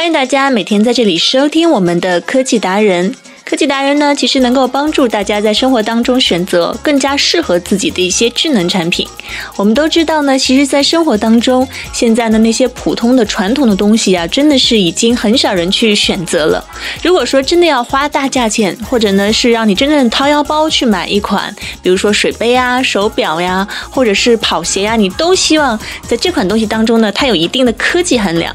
欢迎大家每天在这里收听我们的科技达人。科技达人呢，其实能够帮助大家在生活当中选择更加适合自己的一些智能产品。我们都知道呢，其实，在生活当中，现在的那些普通的传统的东西啊，真的是已经很少人去选择了。如果说真的要花大价钱，或者呢是让你真正掏腰包去买一款，比如说水杯啊、手表呀，或者是跑鞋呀，你都希望在这款东西当中呢，它有一定的科技含量。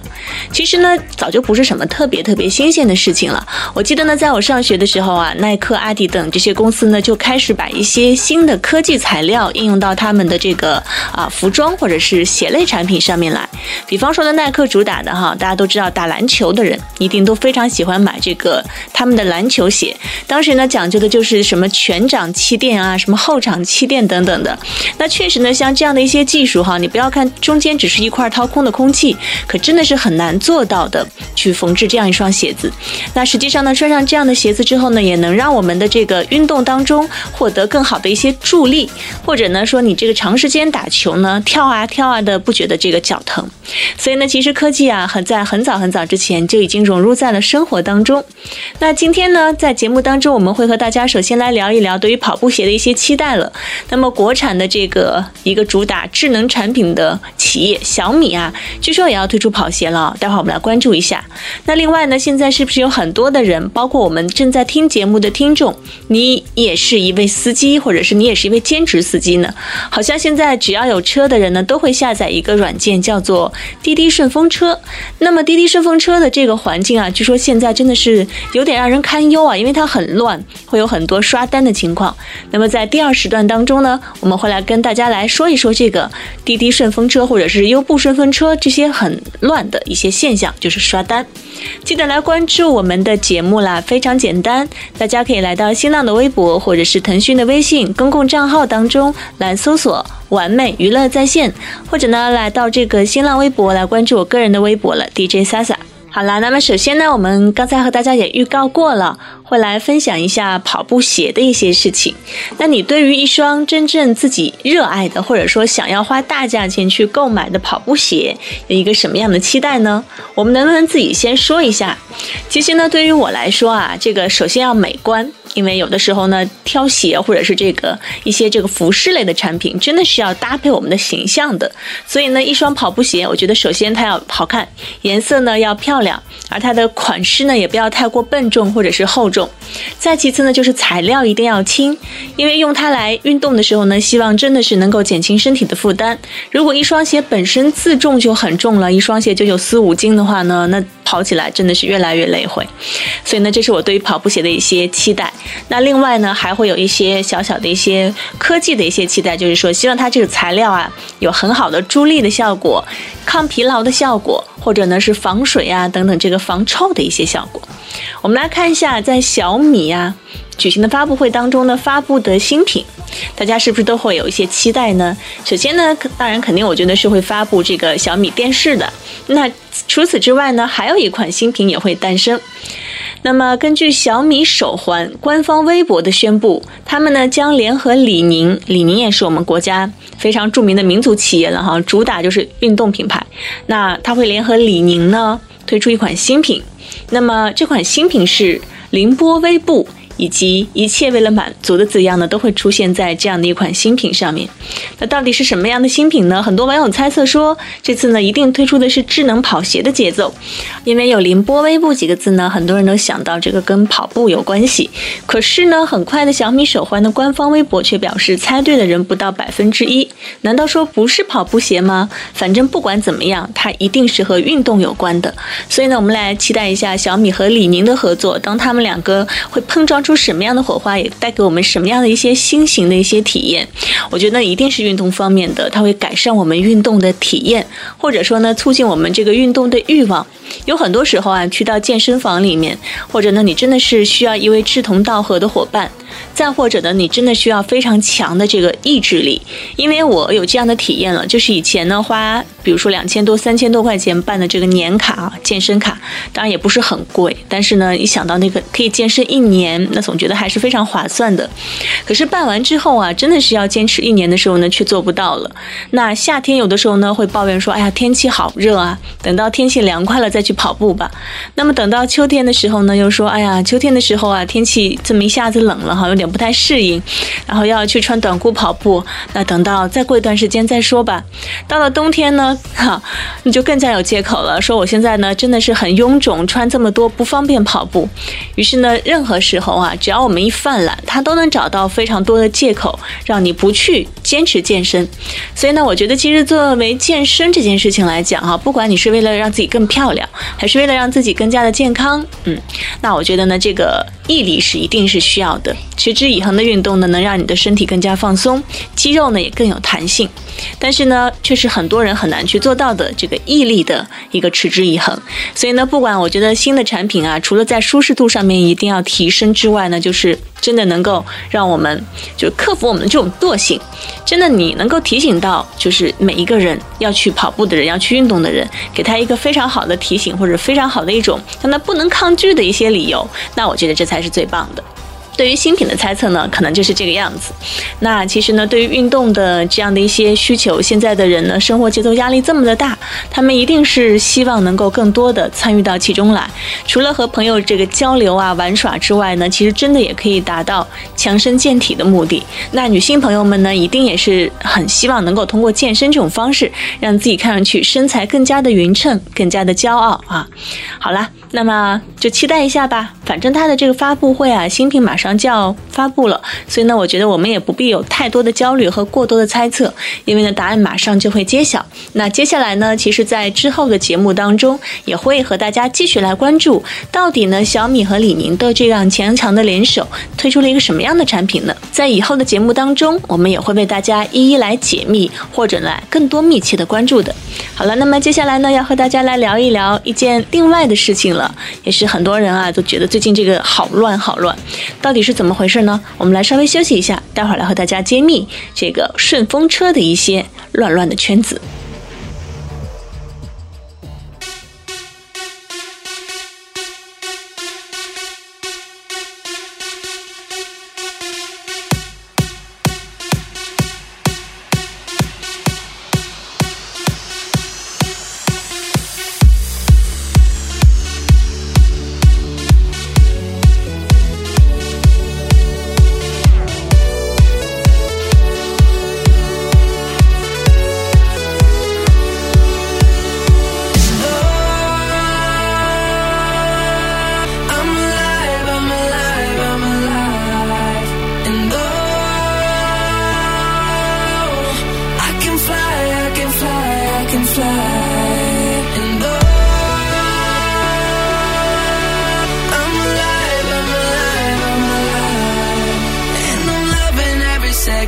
其实呢，早就不是什么特别特别新鲜的事情了。我记得呢，在我上学的。时候啊，耐克、阿迪等这些公司呢，就开始把一些新的科技材料应用到他们的这个啊服装或者是鞋类产品上面来。比方说呢，耐克主打的哈，大家都知道，打篮球的人一定都非常喜欢买这个他们的篮球鞋。当时呢，讲究的就是什么全掌气垫啊，什么后掌气垫等等的。那确实呢，像这样的一些技术哈，你不要看中间只是一块掏空的空气，可真的是很难做到的，去缝制这样一双鞋子。那实际上呢，穿上这样的鞋子之之后呢，也能让我们的这个运动当中获得更好的一些助力，或者呢说你这个长时间打球呢，跳啊跳啊的不觉得这个脚疼。所以呢，其实科技啊，很在很早很早之前就已经融入在了生活当中。那今天呢，在节目当中，我们会和大家首先来聊一聊对于跑步鞋的一些期待了。那么国产的这个一个主打智能产品的企业小米啊，据说也要推出跑鞋了，待会儿我们来关注一下。那另外呢，现在是不是有很多的人，包括我们正在听节目的听众，你也是一位司机，或者是你也是一位兼职司机呢？好像现在只要有车的人呢，都会下载一个软件，叫做滴滴顺风车。那么滴滴顺风车的这个环境啊，据说现在真的是有点让人堪忧啊，因为它很乱，会有很多刷单的情况。那么在第二时段当中呢，我们会来跟大家来说一说这个滴滴顺风车或者是优步顺风车这些很乱的一些现象，就是刷单。记得来关注我们的节目啦，非常简单。大家可以来到新浪的微博或者是腾讯的微信公共账号当中来搜索“完美娱乐在线”，或者呢来到这个新浪微博来关注我个人的微博了，DJ Sasa。好啦，那么首先呢，我们刚才和大家也预告过了，会来分享一下跑步鞋的一些事情。那你对于一双真正自己热爱的，或者说想要花大价钱去购买的跑步鞋，有一个什么样的期待呢？我们能不能自己先说一下？其实呢，对于我来说啊，这个首先要美观。因为有的时候呢，挑鞋或者是这个一些这个服饰类的产品，真的是要搭配我们的形象的。所以呢，一双跑步鞋，我觉得首先它要好看，颜色呢要漂亮，而它的款式呢也不要太过笨重或者是厚重。再其次呢，就是材料一定要轻，因为用它来运动的时候呢，希望真的是能够减轻身体的负担。如果一双鞋本身自重就很重了，一双鞋就有四五斤的话呢，那跑起来真的是越来越累会。所以呢，这是我对于跑步鞋的一些期待。那另外呢，还会有一些小小的一些科技的一些期待，就是说希望它这个材料啊有很好的助力的效果、抗疲劳的效果，或者呢是防水啊等等这个防臭的一些效果。我们来看一下，在小米啊举行的发布会当中呢发布的新品，大家是不是都会有一些期待呢？首先呢，当然肯定我觉得是会发布这个小米电视的。那除此之外呢，还有一款新品也会诞生。那么，根据小米手环官方微博的宣布，他们呢将联合李宁，李宁也是我们国家非常著名的民族企业了哈，主打就是运动品牌。那它会联合李宁呢推出一款新品，那么这款新品是凌波微步。以及一切为了满足的字样呢，都会出现在这样的一款新品上面。那到底是什么样的新品呢？很多网友猜测说，这次呢一定推出的是智能跑鞋的节奏，因为有“凌波微步”几个字呢，很多人都想到这个跟跑步有关系。可是呢，很快的小米手环的官方微博却表示，猜对的人不到百分之一。难道说不是跑步鞋吗？反正不管怎么样，它一定是和运动有关的。所以呢，我们来期待一下小米和李宁的合作，当他们两个会碰撞。出什么样的火花，也带给我们什么样的一些新型的一些体验。我觉得一定是运动方面的，它会改善我们运动的体验，或者说呢，促进我们这个运动的欲望。有很多时候啊，去到健身房里面，或者呢，你真的是需要一位志同道合的伙伴。再或者呢，你真的需要非常强的这个意志力，因为我有这样的体验了，就是以前呢花，比如说两千多、三千多块钱办的这个年卡啊，健身卡，当然也不是很贵，但是呢，一想到那个可以健身一年，那总觉得还是非常划算的。可是办完之后啊，真的是要坚持一年的时候呢，却做不到了。那夏天有的时候呢，会抱怨说，哎呀，天气好热啊，等到天气凉快了再去跑步吧。那么等到秋天的时候呢，又说，哎呀，秋天的时候啊，天气这么一下子冷了哈。有点不太适应，然后要去穿短裤跑步。那等到再过一段时间再说吧。到了冬天呢，哈，你就更加有借口了，说我现在呢真的是很臃肿，穿这么多不方便跑步。于是呢，任何时候啊，只要我们一犯懒，他都能找到非常多的借口，让你不去坚持健身。所以呢，我觉得其实作为健身这件事情来讲哈，不管你是为了让自己更漂亮，还是为了让自己更加的健康，嗯，那我觉得呢，这个毅力是一定是需要的。持之以恒的运动呢，能让你的身体更加放松，肌肉呢也更有弹性。但是呢，却是很多人很难去做到的这个毅力的一个持之以恒。所以呢，不管我觉得新的产品啊，除了在舒适度上面一定要提升之外呢，就是真的能够让我们就克服我们的这种惰性。真的，你能够提醒到就是每一个人要去跑步的人，要去运动的人，给他一个非常好的提醒，或者非常好的一种让他不能抗拒的一些理由，那我觉得这才是最棒的。对于新品的猜测呢，可能就是这个样子。那其实呢，对于运动的这样的一些需求，现在的人呢，生活节奏压力这么的大，他们一定是希望能够更多的参与到其中来。除了和朋友这个交流啊、玩耍之外呢，其实真的也可以达到强身健体的目的。那女性朋友们呢，一定也是很希望能够通过健身这种方式，让自己看上去身材更加的匀称，更加的骄傲啊。好了。那么就期待一下吧，反正它的这个发布会啊，新品马上就要发布了，所以呢，我觉得我们也不必有太多的焦虑和过多的猜测，因为呢，答案马上就会揭晓。那接下来呢，其实，在之后的节目当中，也会和大家继续来关注，到底呢，小米和李宁的这样强强的联手，推出了一个什么样的产品呢？在以后的节目当中，我们也会为大家一一来解密，或者来更多密切的关注的。好了，那么接下来呢，要和大家来聊一聊一件另外的事情了。也是很多人啊都觉得最近这个好乱好乱，到到底是怎么回事呢？我们来稍微休息一下，待会儿来和大家揭秘这个顺风车的一些乱乱的圈子。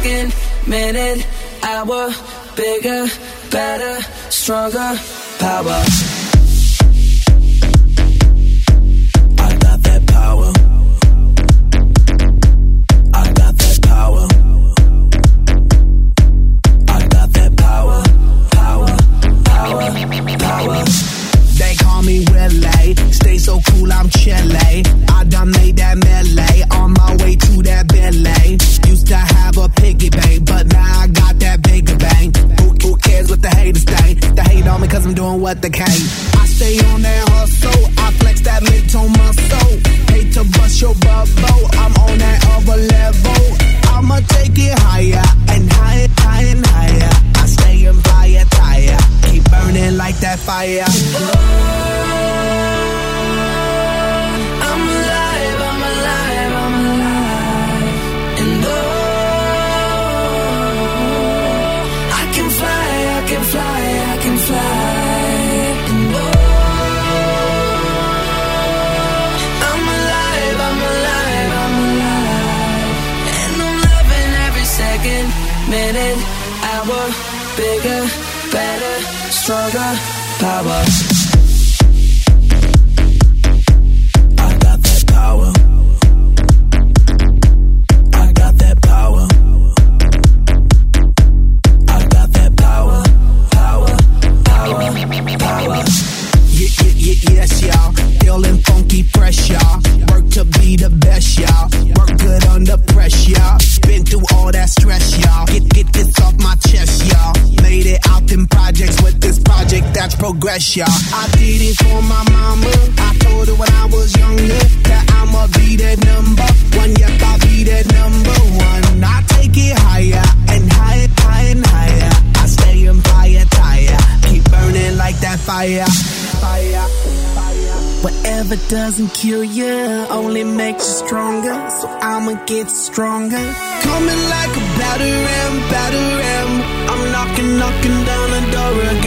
second, minute, hour, bigger, better, stronger, power. what the cake. I stay on that hustle, I flex that mid on my soul. Hate to bust your bubble, I'm on that other level. I'ma take it higher and higher, higher and higher. I stay in fire, tire, keep burning like that fire. That's y'all. I did it for my mama. I told her when I was younger that I'ma be that number one. Yep, I'll be that number one. I take it higher and higher, higher and higher. I stay on fire, tire. Keep burning like that fire. Fire. Whatever doesn't kill you only makes you stronger. So I'ma get stronger. Coming like a batter ram, batter. I'm knocking, knocking down the door again,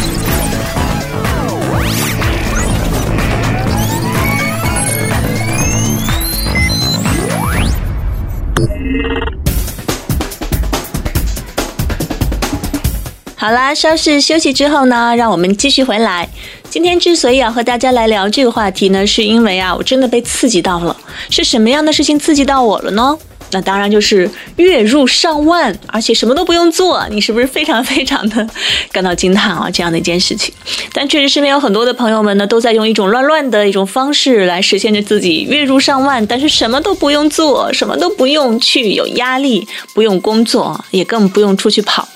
好啦，稍事休息之后呢，让我们继续回来。今天之所以要和大家来聊这个话题呢，是因为啊，我真的被刺激到了。是什么样的事情刺激到我了呢？那当然就是月入上万，而且什么都不用做，你是不是非常 非常的感到惊叹啊？这样的一件事情。但确实身边有很多的朋友们呢，都在用一种乱乱的一种方式来实现着自己月入上万，但是什么都不用做，什么都不用去有压力，不用工作，也更不用出去跑。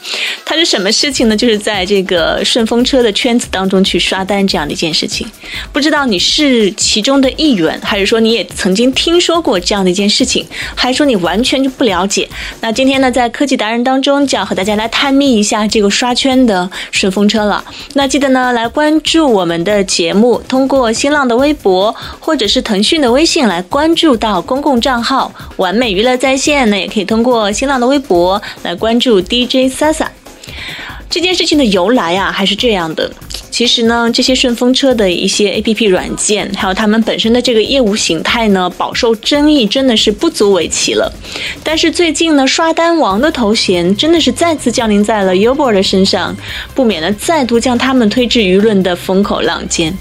它是什么事情呢？就是在这个顺风车的圈子当中去刷单这样的一件事情。不知道你是其中的一员，还是说你也曾经听说过这样的一件事情，还是说你完全就不了解？那今天呢，在科技达人当中就要和大家来探秘一下这个刷圈的顺风车了。那记得呢，来关注我们的节目，通过新浪的微博或者是腾讯的微信来关注到公共账号“完美娱乐在线”，那也可以通过新浪的微博来关注 DJ Sasa。这件事情的由来啊，还是这样的。其实呢，这些顺风车的一些 APP 软件，还有他们本身的这个业务形态呢，饱受争议，真的是不足为奇了。但是最近呢，刷单王的头衔真的是再次降临在了 Uber 的身上，不免呢再度将他们推至舆论的风口浪尖。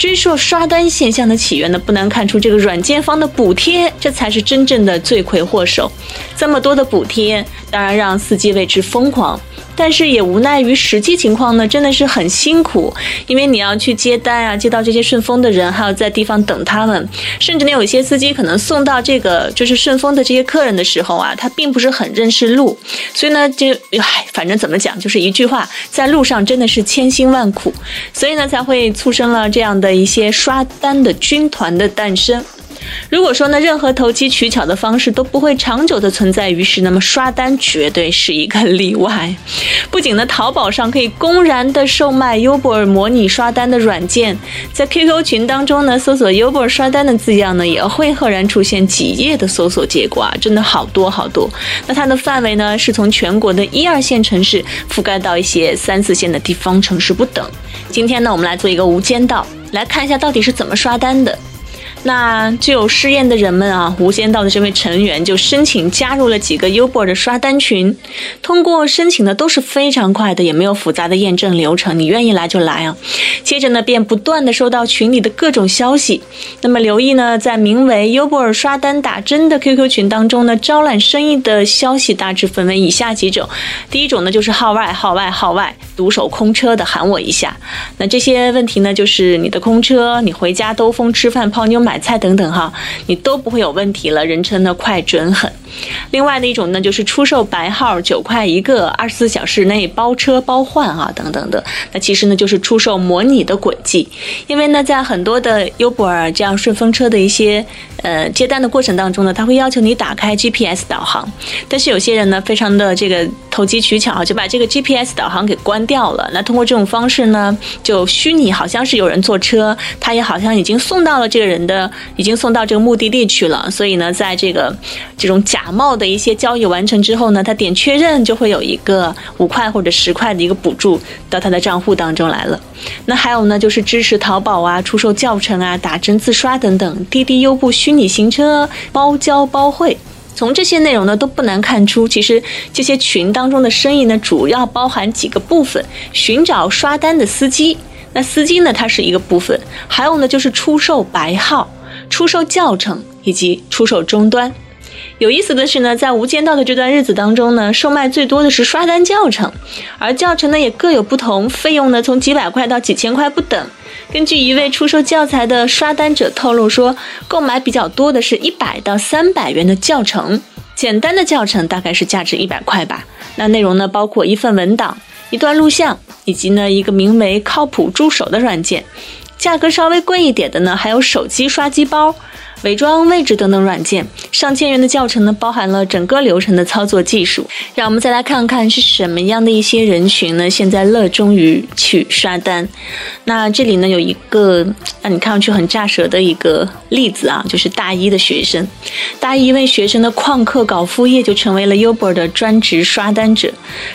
追溯刷单现象的起源呢，不难看出这个软件方的补贴，这才是真正的罪魁祸首。这么多的补贴，当然让司机为之疯狂。但是也无奈于实际情况呢，真的是很辛苦，因为你要去接单啊，接到这些顺丰的人，还要在地方等他们，甚至呢，有一些司机可能送到这个就是顺丰的这些客人的时候啊，他并不是很认识路，所以呢，就唉，反正怎么讲，就是一句话，在路上真的是千辛万苦，所以呢，才会促生了这样的一些刷单的军团的诞生。如果说呢，任何投机取巧的方式都不会长久的存在于世，那么刷单绝对是一个例外。不仅呢，淘宝上可以公然的售卖 Uber 模拟刷单的软件，在 QQ 群当中呢，搜索 Uber 刷单的字样呢，也会赫然出现几页的搜索结果啊，真的好多好多。那它的范围呢，是从全国的一二线城市覆盖到一些三四线的地方城市不等。今天呢，我们来做一个无间道，来看一下到底是怎么刷单的。那具有试验的人们啊，无间道的这位成员就申请加入了几个 Uber 的刷单群，通过申请的都是非常快的，也没有复杂的验证流程，你愿意来就来啊。接着呢，便不断的收到群里的各种消息。那么留意呢，在名为 Uber 刷单打针的 QQ 群当中呢，招揽生意的消息大致分为以下几种。第一种呢，就是号外号外号外，独守空车的喊我一下。那这些问题呢，就是你的空车，你回家兜风吃饭泡妞买。买菜等等哈，你都不会有问题了。人称呢快准狠。另外的一种呢，就是出售白号九块一个，二十四小时内包车包换啊等等的。那其实呢，就是出售模拟的轨迹。因为呢，在很多的优博尔这样顺风车的一些呃接单的过程当中呢，他会要求你打开 GPS 导航。但是有些人呢，非常的这个投机取巧啊，就把这个 GPS 导航给关掉了。那通过这种方式呢，就虚拟好像是有人坐车，他也好像已经送到了这个人的。已经送到这个目的地去了，所以呢，在这个这种假冒的一些交易完成之后呢，他点确认就会有一个五块或者十块的一个补助到他的账户当中来了。那还有呢，就是支持淘宝啊、出售教程啊、打针自刷等等，滴滴优步虚拟行车包教包会。从这些内容呢，都不难看出，其实这些群当中的生意呢，主要包含几个部分：寻找刷单的司机。那丝巾呢，它是一个部分；还有呢，就是出售白号。出售教程以及出售终端。有意思的是呢，在无间道的这段日子当中呢，售卖最多的是刷单教程，而教程呢也各有不同，费用呢从几百块到几千块不等。根据一位出售教材的刷单者透露说，购买比较多的是一百到三百元的教程，简单的教程大概是价值一百块吧。那内容呢包括一份文档、一段录像，以及呢一个名为“靠谱助手”的软件。价格稍微贵一点的呢，还有手机刷机包。伪装位置等等软件，上千元的教程呢，包含了整个流程的操作技术。让我们再来看看是什么样的一些人群呢？现在热衷于去刷单。那这里呢有一个让你看上去很炸舌的一个例子啊，就是大一的学生。大一一位学生的旷课搞副业，就成为了 Uber 的专职刷单者。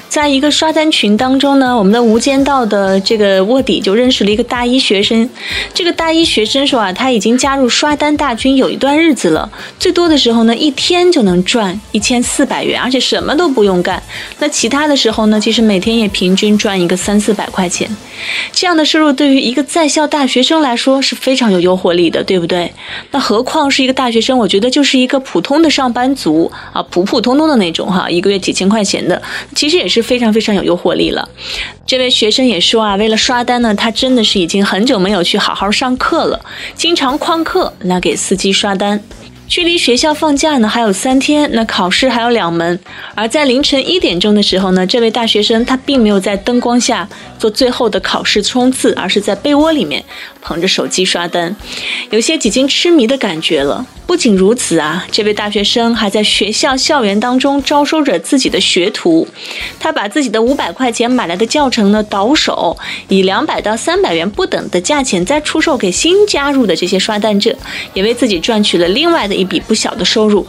在一个刷单群当中呢，我们的无间道的这个卧底就认识了一个大一学生。这个大一学生说啊，他已经加入刷单大军。有一段日子了，最多的时候呢，一天就能赚一千四百元，而且什么都不用干。那其他的时候呢，其实每天也平均赚一个三四百块钱。这样的收入对于一个在校大学生来说是非常有诱惑力的，对不对？那何况是一个大学生，我觉得就是一个普通的上班族啊，普普通通的那种哈，一个月几千块钱的，其实也是非常非常有诱惑力了。这位学生也说啊，为了刷单呢，他真的是已经很久没有去好好上课了，经常旷课来给司机刷单。距离学校放假呢还有三天，那考试还有两门。而在凌晨一点钟的时候呢，这位大学生他并没有在灯光下做最后的考试冲刺，而是在被窝里面捧着手机刷单，有些几近痴迷的感觉了。不仅如此啊，这位大学生还在学校校园当中招收着自己的学徒。他把自己的五百块钱买来的教程呢倒手，以两百到三百元不等的价钱再出售给新加入的这些刷单者，也为自己赚取了另外的一笔不小的收入。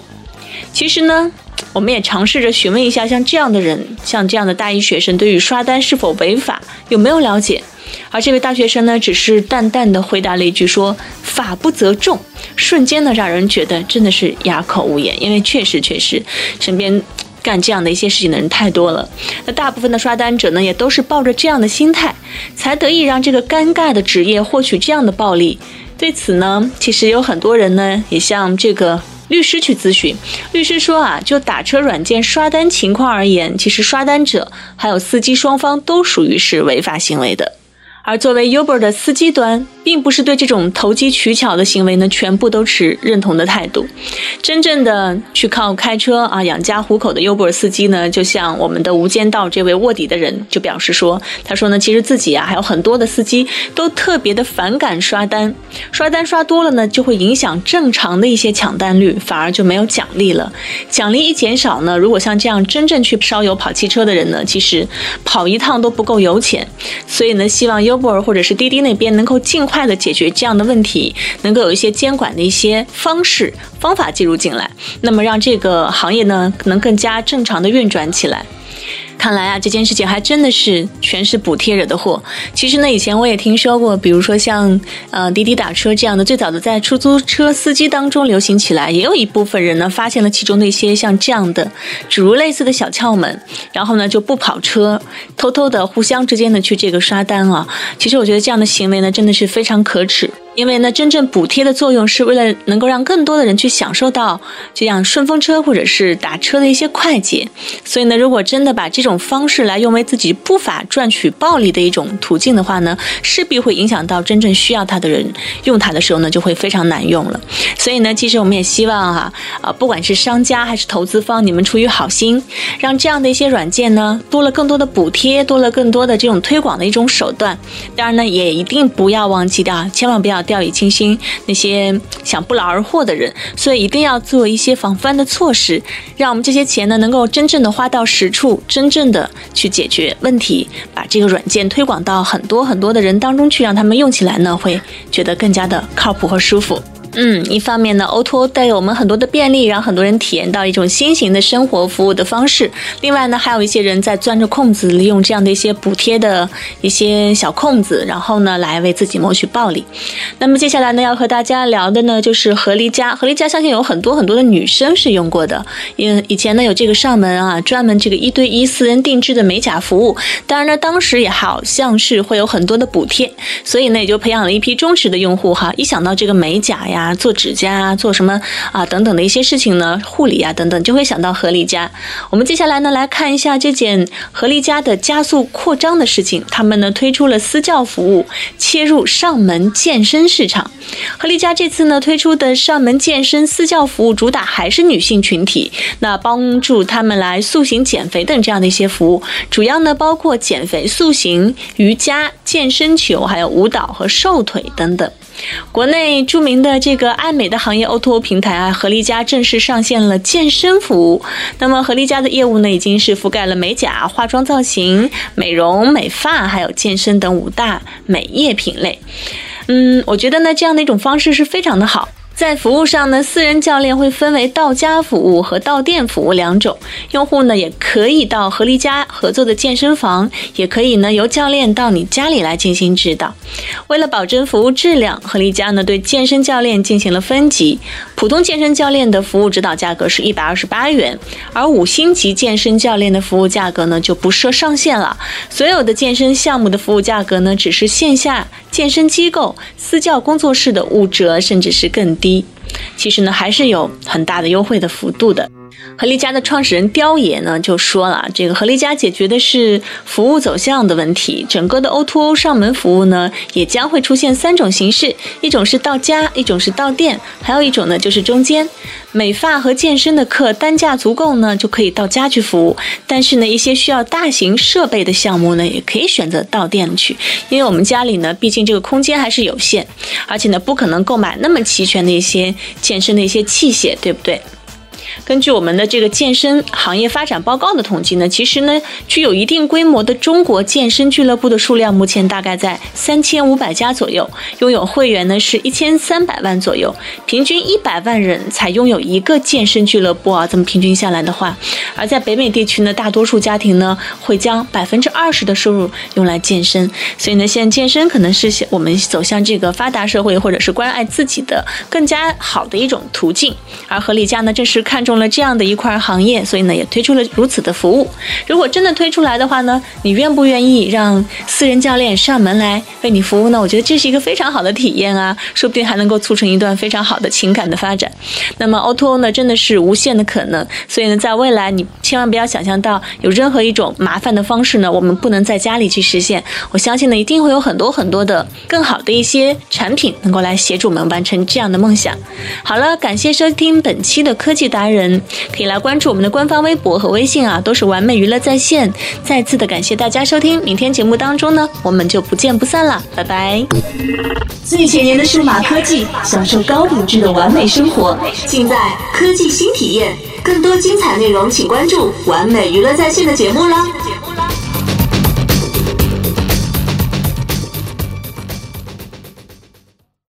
其实呢，我们也尝试着询问一下，像这样的人，像这样的大一学生，对于刷单是否违法有没有了解？而这位大学生呢，只是淡淡的回答了一句说：“法不责众。”瞬间呢，让人觉得真的是哑口无言，因为确实确实，身边干这样的一些事情的人太多了。那大部分的刷单者呢，也都是抱着这样的心态，才得以让这个尴尬的职业获取这样的暴利。对此呢，其实有很多人呢，也向这个律师去咨询。律师说啊，就打车软件刷单情况而言，其实刷单者还有司机双方都属于是违法行为的。而作为 Uber 的司机端，并不是对这种投机取巧的行为呢，全部都持认同的态度。真正的去靠开车啊养家糊口的 Uber 司机呢，就像我们的无间道这位卧底的人就表示说，他说呢，其实自己啊还有很多的司机都特别的反感刷单，刷单刷多了呢，就会影响正常的一些抢单率，反而就没有奖励了。奖励一减少呢，如果像这样真正去烧油跑汽车的人呢，其实跑一趟都不够油钱。所以呢，希望 Uber 或者是滴滴那边能够尽快的解决这样的问题，能够有一些监管的一些方式方法介入进来，那么让这个行业呢能更加正常的运转起来。看来啊，这件事情还真的是全是补贴惹的祸。其实呢，以前我也听说过，比如说像呃滴滴打车这样的，最早的在出租车司机当中流行起来，也有一部分人呢发现了其中的一些像这样的诸如类似的小窍门，然后呢就不跑车，偷偷的互相之间的去这个刷单啊。其实我觉得这样的行为呢，真的是非常可耻。因为呢，真正补贴的作用是为了能够让更多的人去享受到这样顺风车或者是打车的一些快捷。所以呢，如果真的把这种方式来用为自己不法赚取暴利的一种途径的话呢，势必会影响到真正需要它的人用它的时候呢，就会非常难用了。所以呢，其实我们也希望哈，啊，不管是商家还是投资方，你们出于好心，让这样的一些软件呢，多了更多的补贴，多了更多的这种推广的一种手段。当然呢，也一定不要忘记掉，千万不要。掉以轻心，那些想不劳而获的人，所以一定要做一些防范的措施，让我们这些钱呢能够真正的花到实处，真正的去解决问题，把这个软件推广到很多很多的人当中去，让他们用起来呢会觉得更加的靠谱和舒服。嗯，一方面呢，O2O 带给我们很多的便利，让很多人体验到一种新型的生活服务的方式。另外呢，还有一些人在钻着空子，利用这样的一些补贴的一些小空子，然后呢，来为自己谋取暴利。那么接下来呢，要和大家聊的呢，就是合力家。合力家相信有很多很多的女生是用过的，因为以前呢有这个上门啊，专门这个一对一私人定制的美甲服务。当然呢，当时也好像是会有很多的补贴，所以呢也就培养了一批忠实的用户哈。一想到这个美甲呀，啊，做指甲啊，做什么啊等等的一些事情呢？护理啊等等，就会想到合力家。我们接下来呢来看一下这件合力家的加速扩张的事情。他们呢推出了私教服务，切入上门健身市场。合力家这次呢推出的上门健身私教服务，主打还是女性群体，那帮助他们来塑形、减肥等这样的一些服务，主要呢包括减肥、塑形、瑜伽、健身球，还有舞蹈和瘦腿等等。国内著名的这个爱美的行业 O2O 平台啊，合力家正式上线了健身服务。那么合力家的业务呢，已经是覆盖了美甲、化妆造型、美容美发，还有健身等五大美业品类。嗯，我觉得呢，这样的一种方式是非常的好。在服务上呢，私人教练会分为到家服务和到店服务两种。用户呢也可以到合力家合作的健身房，也可以呢由教练到你家里来进行指导。为了保证服务质量，合力家呢对健身教练进行了分级。普通健身教练的服务指导价格是一百二十八元，而五星级健身教练的服务价格呢就不设上限了。所有的健身项目的服务价格呢只是线下健身机构私教工作室的五折，甚至是更低。低，其实呢还是有很大的优惠的幅度的。合力家的创始人刁爷呢就说了，这个合力家解决的是服务走向的问题，整个的 O2O 上门服务呢也将会出现三种形式，一种是到家，一种是到店，还有一种呢就是中间。美发和健身的课单价足够呢，就可以到家去服务。但是呢，一些需要大型设备的项目呢，也可以选择到店去，因为我们家里呢，毕竟这个空间还是有限，而且呢，不可能购买那么齐全的一些健身的一些器械，对不对？根据我们的这个健身行业发展报告的统计呢，其实呢，具有一定规模的中国健身俱乐部的数量目前大概在三千五百家左右，拥有会员呢是一千三百万左右，平均一百万人才拥有一个健身俱乐部啊。这么平均下来的话，而在北美地区呢，大多数家庭呢会将百分之二十的收入用来健身，所以呢，现在健身可能是我们走向这个发达社会或者是关爱自己的更加好的一种途径。而合理价呢，正是看。看中了这样的一块行业，所以呢也推出了如此的服务。如果真的推出来的话呢，你愿不愿意让私人教练上门来为你服务呢？我觉得这是一个非常好的体验啊，说不定还能够促成一段非常好的情感的发展。那么 O2O 呢，真的是无限的可能，所以呢，在未来你千万不要想象到有任何一种麻烦的方式呢，我们不能在家里去实现。我相信呢，一定会有很多很多的更好的一些产品能够来协助我们完成这样的梦想。好了，感谢收听本期的科技达人，可以来关注我们的官方微博和微信啊，都是完美娱乐在线。再次的感谢大家收听，明天节目当中呢，我们就不见不散了，拜拜。最前沿的数码科技，享受高品质的完美生活，尽在科技新体验。更多精彩内容，请关注完美娱乐在线的节目啦。